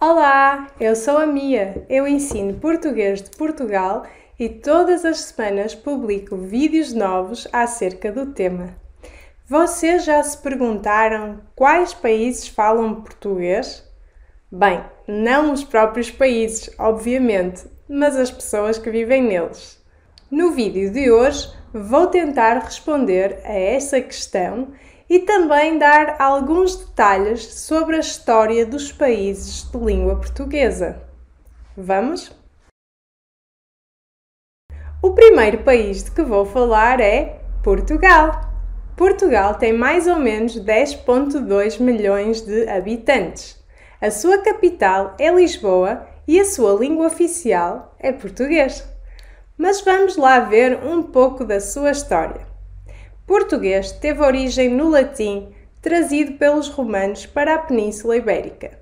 Olá, eu sou a Mia. Eu ensino português de Portugal e todas as semanas publico vídeos novos acerca do tema. Vocês já se perguntaram quais países falam português? Bem, não os próprios países, obviamente, mas as pessoas que vivem neles. No vídeo de hoje vou tentar responder a essa questão e também dar alguns detalhes sobre a história dos países de língua portuguesa. Vamos? O primeiro país de que vou falar é Portugal. Portugal tem mais ou menos 10,2 milhões de habitantes. A sua capital é Lisboa e a sua língua oficial é português. Mas vamos lá ver um pouco da sua história. Português teve origem no latim, trazido pelos romanos para a Península Ibérica.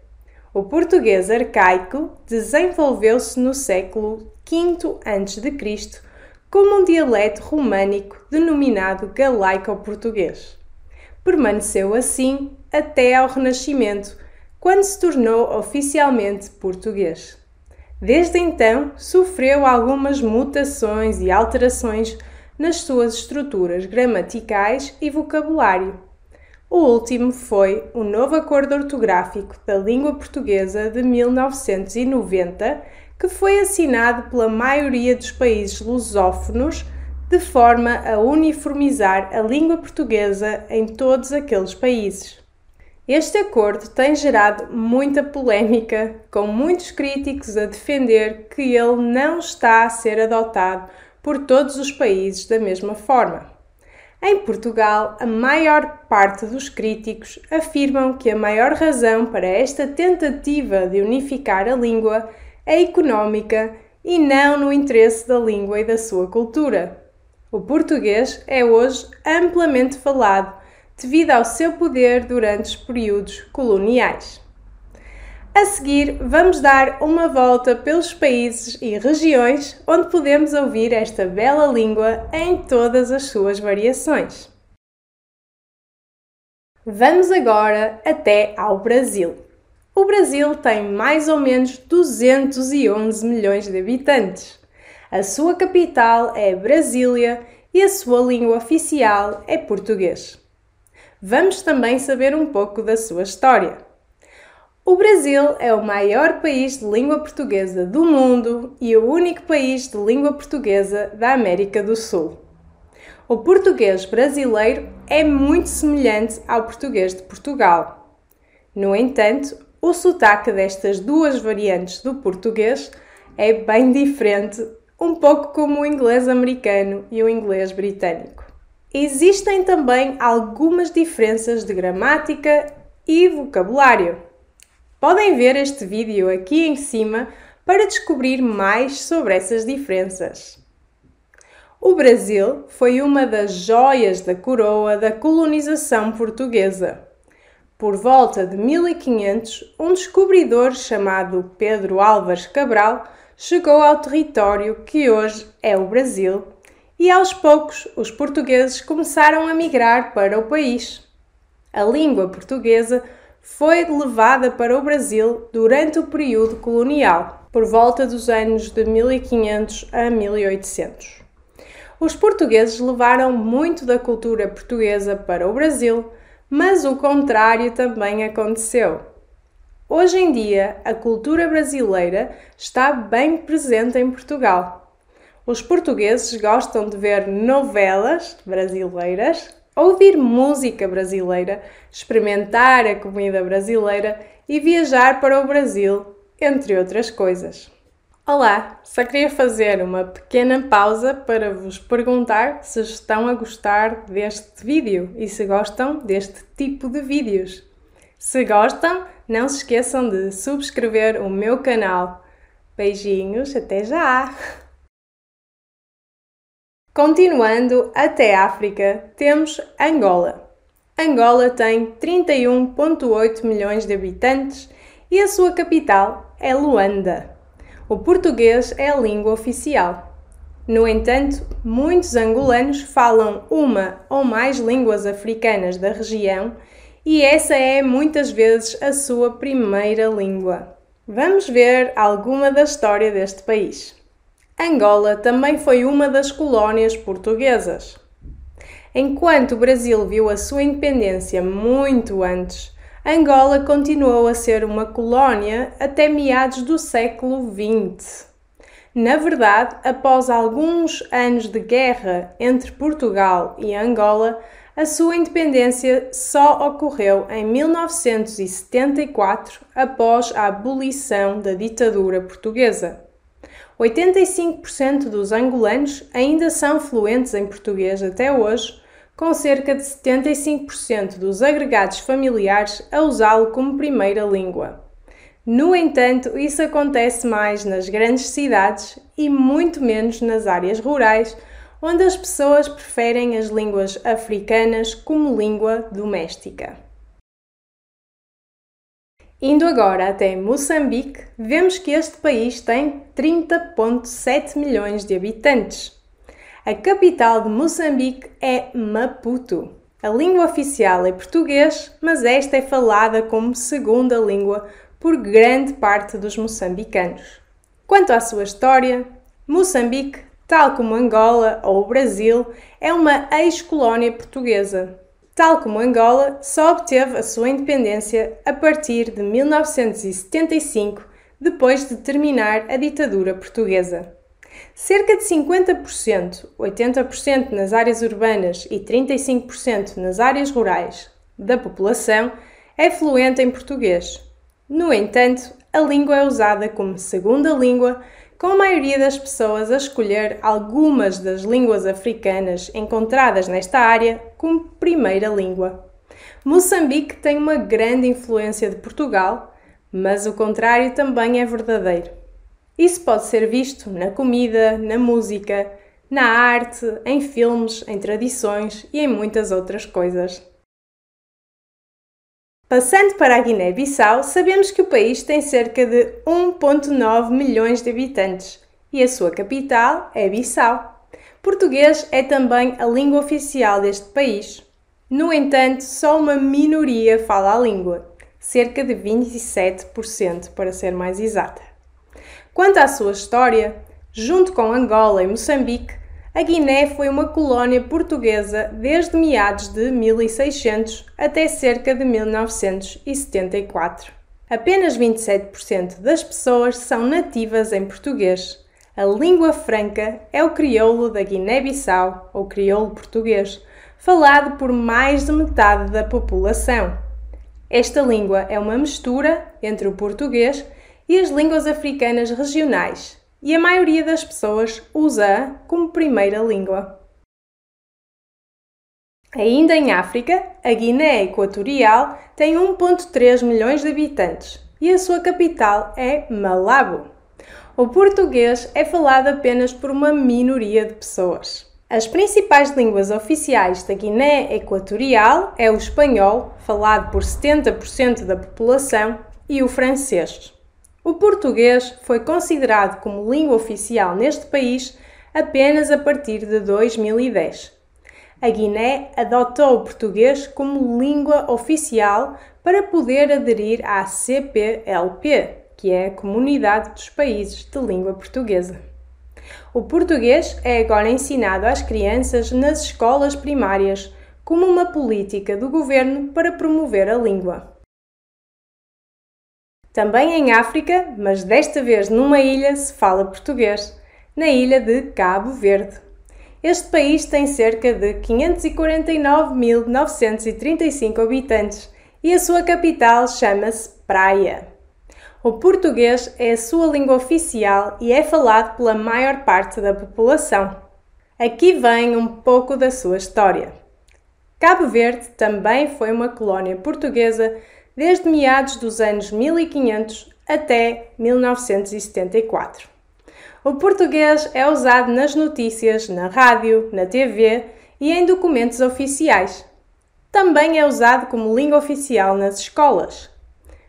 O português arcaico desenvolveu-se no século V a.C. como um dialeto românico denominado galaico-português. Permaneceu assim até ao Renascimento, quando se tornou oficialmente português. Desde então, sofreu algumas mutações e alterações nas suas estruturas gramaticais e vocabulário. O último foi o novo acordo ortográfico da língua portuguesa de 1990, que foi assinado pela maioria dos países lusófonos de forma a uniformizar a língua portuguesa em todos aqueles países. Este acordo tem gerado muita polémica, com muitos críticos a defender que ele não está a ser adotado por todos os países da mesma forma. Em Portugal, a maior parte dos críticos afirmam que a maior razão para esta tentativa de unificar a língua é económica e não no interesse da língua e da sua cultura. O português é hoje amplamente falado devido ao seu poder durante os períodos coloniais. A seguir, vamos dar uma volta pelos países e regiões onde podemos ouvir esta bela língua em todas as suas variações. Vamos agora até ao Brasil. O Brasil tem mais ou menos 211 milhões de habitantes. A sua capital é Brasília e a sua língua oficial é português. Vamos também saber um pouco da sua história. O Brasil é o maior país de língua portuguesa do mundo e o único país de língua portuguesa da América do Sul. O português brasileiro é muito semelhante ao português de Portugal. No entanto, o sotaque destas duas variantes do português é bem diferente, um pouco como o inglês americano e o inglês britânico. Existem também algumas diferenças de gramática e vocabulário. Podem ver este vídeo aqui em cima para descobrir mais sobre essas diferenças. O Brasil foi uma das joias da coroa da colonização portuguesa. Por volta de 1500, um descobridor chamado Pedro Álvares Cabral chegou ao território que hoje é o Brasil e aos poucos os portugueses começaram a migrar para o país. A língua portuguesa foi levada para o Brasil durante o período colonial, por volta dos anos de 1500 a 1800. Os portugueses levaram muito da cultura portuguesa para o Brasil, mas o contrário também aconteceu. Hoje em dia, a cultura brasileira está bem presente em Portugal. Os portugueses gostam de ver novelas brasileiras, ouvir música brasileira, experimentar a comida brasileira e viajar para o Brasil, entre outras coisas. Olá, só queria fazer uma pequena pausa para vos perguntar se estão a gostar deste vídeo e se gostam deste tipo de vídeos. Se gostam, não se esqueçam de subscrever o meu canal. Beijinhos, até já! Continuando até África, temos Angola. Angola tem 31,8 milhões de habitantes e a sua capital é Luanda. O português é a língua oficial. No entanto, muitos angolanos falam uma ou mais línguas africanas da região e essa é muitas vezes a sua primeira língua. Vamos ver alguma da história deste país. Angola também foi uma das colónias portuguesas. Enquanto o Brasil viu a sua independência muito antes, Angola continuou a ser uma colónia até meados do século XX. Na verdade, após alguns anos de guerra entre Portugal e Angola, a sua independência só ocorreu em 1974, após a abolição da ditadura portuguesa. 85% dos angolanos ainda são fluentes em português até hoje, com cerca de 75% dos agregados familiares a usá-lo como primeira língua. No entanto, isso acontece mais nas grandes cidades e muito menos nas áreas rurais, onde as pessoas preferem as línguas africanas como língua doméstica. Indo agora até Moçambique, vemos que este país tem 30,7 milhões de habitantes. A capital de Moçambique é Maputo. A língua oficial é português, mas esta é falada como segunda língua por grande parte dos moçambicanos. Quanto à sua história, Moçambique, tal como Angola ou o Brasil, é uma ex-colónia portuguesa. Tal como Angola, só obteve a sua independência a partir de 1975, depois de terminar a ditadura portuguesa. Cerca de 50%, 80% nas áreas urbanas e 35% nas áreas rurais da população é fluente em português. No entanto, a língua é usada como segunda língua, com a maioria das pessoas a escolher algumas das línguas africanas encontradas nesta área como primeira língua. Moçambique tem uma grande influência de Portugal, mas o contrário também é verdadeiro. Isso pode ser visto na comida, na música, na arte, em filmes, em tradições e em muitas outras coisas. Passando para a Guiné-Bissau, sabemos que o país tem cerca de 1,9 milhões de habitantes e a sua capital é Bissau. Português é também a língua oficial deste país. No entanto, só uma minoria fala a língua, cerca de 27%, para ser mais exata. Quanto à sua história, junto com Angola e Moçambique, a Guiné foi uma colónia portuguesa desde meados de 1600 até cerca de 1974. Apenas 27% das pessoas são nativas em português. A língua franca é o crioulo da Guiné-Bissau, ou crioulo português, falado por mais de metade da população. Esta língua é uma mistura entre o português e as línguas africanas regionais, e a maioria das pessoas usa-a como primeira língua. Ainda em África, a Guiné Equatorial tem 1,3 milhões de habitantes e a sua capital é Malabo. O português é falado apenas por uma minoria de pessoas. As principais línguas oficiais da Guiné Equatorial é o espanhol, falado por 70% da população, e o francês. O português foi considerado como língua oficial neste país apenas a partir de 2010. A Guiné adotou o português como língua oficial para poder aderir à CPLP, que é a Comunidade dos Países de Língua Portuguesa. O português é agora ensinado às crianças nas escolas primárias como uma política do governo para promover a língua. Também em África, mas desta vez numa ilha, se fala português, na ilha de Cabo Verde. Este país tem cerca de 549.935 habitantes e a sua capital chama-se Praia. O português é a sua língua oficial e é falado pela maior parte da população. Aqui vem um pouco da sua história. Cabo Verde também foi uma colónia portuguesa desde meados dos anos 1500 até 1974. O português é usado nas notícias, na rádio, na TV e em documentos oficiais. Também é usado como língua oficial nas escolas.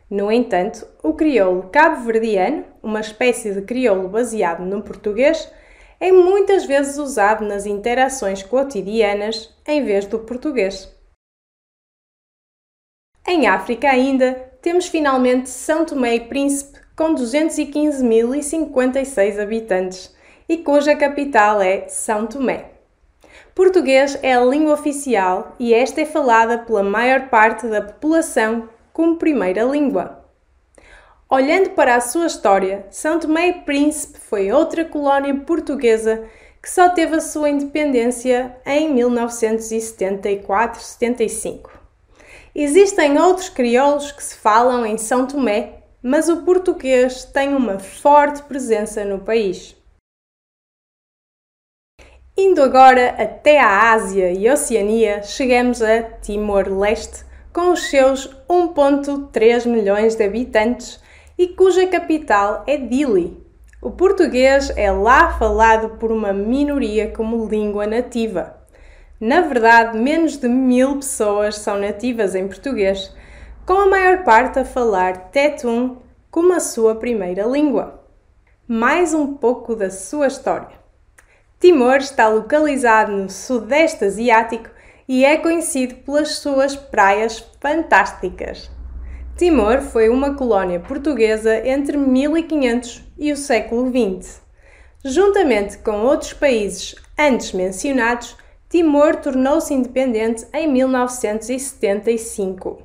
No entanto, o crioulo cabo-verdiano, uma espécie de crioulo baseado no português, é muitas vezes usado nas interações cotidianas em vez do português. Em África ainda, temos finalmente São Tomé e Príncipe, com 215.056 habitantes e cuja capital é São Tomé. Português é a língua oficial e esta é falada pela maior parte da população como primeira língua. Olhando para a sua história, São Tomé e Príncipe foi outra colónia portuguesa que só teve a sua independência em 1974-75. Existem outros crioulos que se falam em São Tomé, mas o português tem uma forte presença no país. Indo agora até a Ásia e Oceania, chegamos a Timor-Leste, com os seus 1,3 milhões de habitantes e cuja capital é Dili. O português é lá falado por uma minoria como língua nativa. Na verdade, menos de mil pessoas são nativas em português, com a maior parte a falar Tetum como a sua primeira língua. Mais um pouco da sua história. Timor está localizado no Sudeste Asiático e é conhecido pelas suas praias fantásticas. Timor foi uma colónia portuguesa entre 1500 e o século XX. Juntamente com outros países antes mencionados, Timor tornou-se independente em 1975.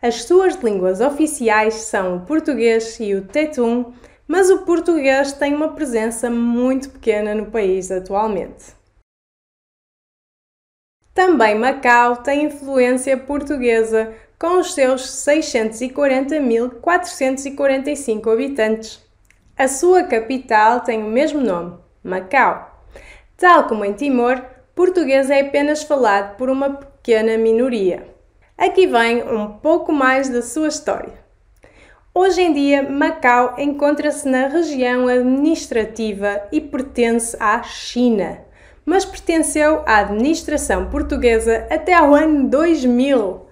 As suas línguas oficiais são o português e o tetum, mas o português tem uma presença muito pequena no país atualmente. Também Macau tem influência portuguesa, com os seus 640.445 habitantes. A sua capital tem o mesmo nome, Macau. Tal como em Timor, português é apenas falado por uma pequena minoria. Aqui vem um pouco mais da sua história. Hoje em dia, Macau encontra-se na região administrativa e pertence à China, mas pertenceu à administração portuguesa até ao ano 2000.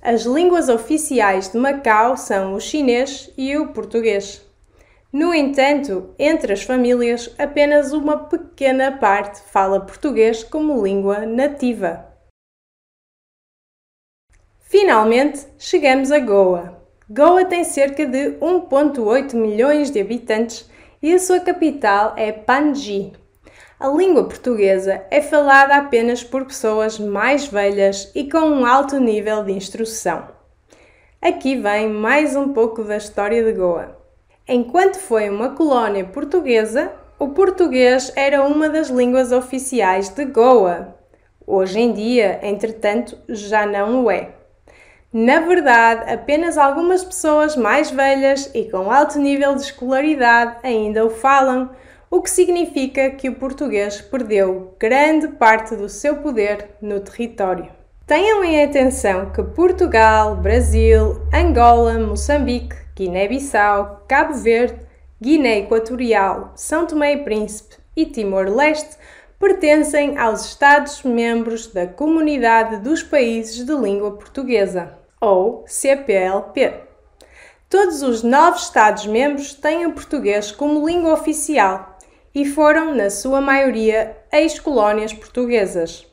As línguas oficiais de Macau são o chinês e o português. No entanto, entre as famílias, apenas uma pequena parte fala português como língua nativa. Finalmente, chegamos a Goa. Goa tem cerca de 1,8 milhões de habitantes e a sua capital é Panji. A língua portuguesa é falada apenas por pessoas mais velhas e com um alto nível de instrução. Aqui vem mais um pouco da história de Goa. Enquanto foi uma colónia portuguesa, o português era uma das línguas oficiais de Goa. Hoje em dia, entretanto, já não o é. Na verdade, apenas algumas pessoas mais velhas e com alto nível de escolaridade ainda o falam, o que significa que o português perdeu grande parte do seu poder no território. Tenham em atenção que Portugal, Brasil, Angola, Moçambique, Guiné-Bissau, Cabo Verde, Guiné Equatorial, São Tomé e Príncipe e Timor-Leste pertencem aos Estados-membros da Comunidade dos Países de Língua Portuguesa ou CPLP. Todos os nove Estados-membros têm o português como língua oficial e foram, na sua maioria, ex-colónias portuguesas.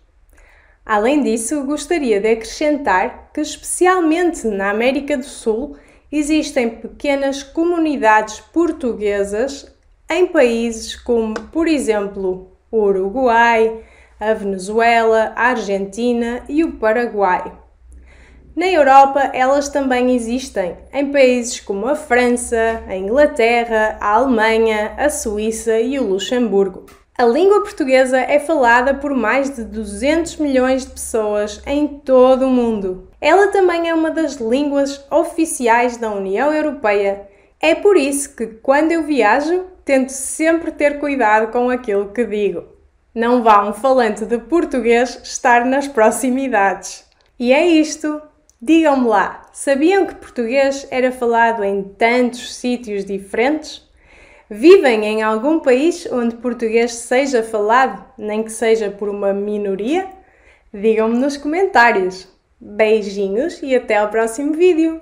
Além disso, gostaria de acrescentar que, especialmente na América do Sul, existem pequenas comunidades portuguesas em países como, por exemplo, o Uruguai, a Venezuela, a Argentina e o Paraguai. Na Europa, elas também existem, em países como a França, a Inglaterra, a Alemanha, a Suíça e o Luxemburgo. A língua portuguesa é falada por mais de 200 milhões de pessoas em todo o mundo. Ela também é uma das línguas oficiais da União Europeia. É por isso que, quando eu viajo, tento sempre ter cuidado com aquilo que digo. Não vá um falante de português estar nas proximidades. E é isto! Digam-me lá, sabiam que português era falado em tantos sítios diferentes? Vivem em algum país onde português seja falado, nem que seja por uma minoria? Digam-me nos comentários. Beijinhos e até ao próximo vídeo!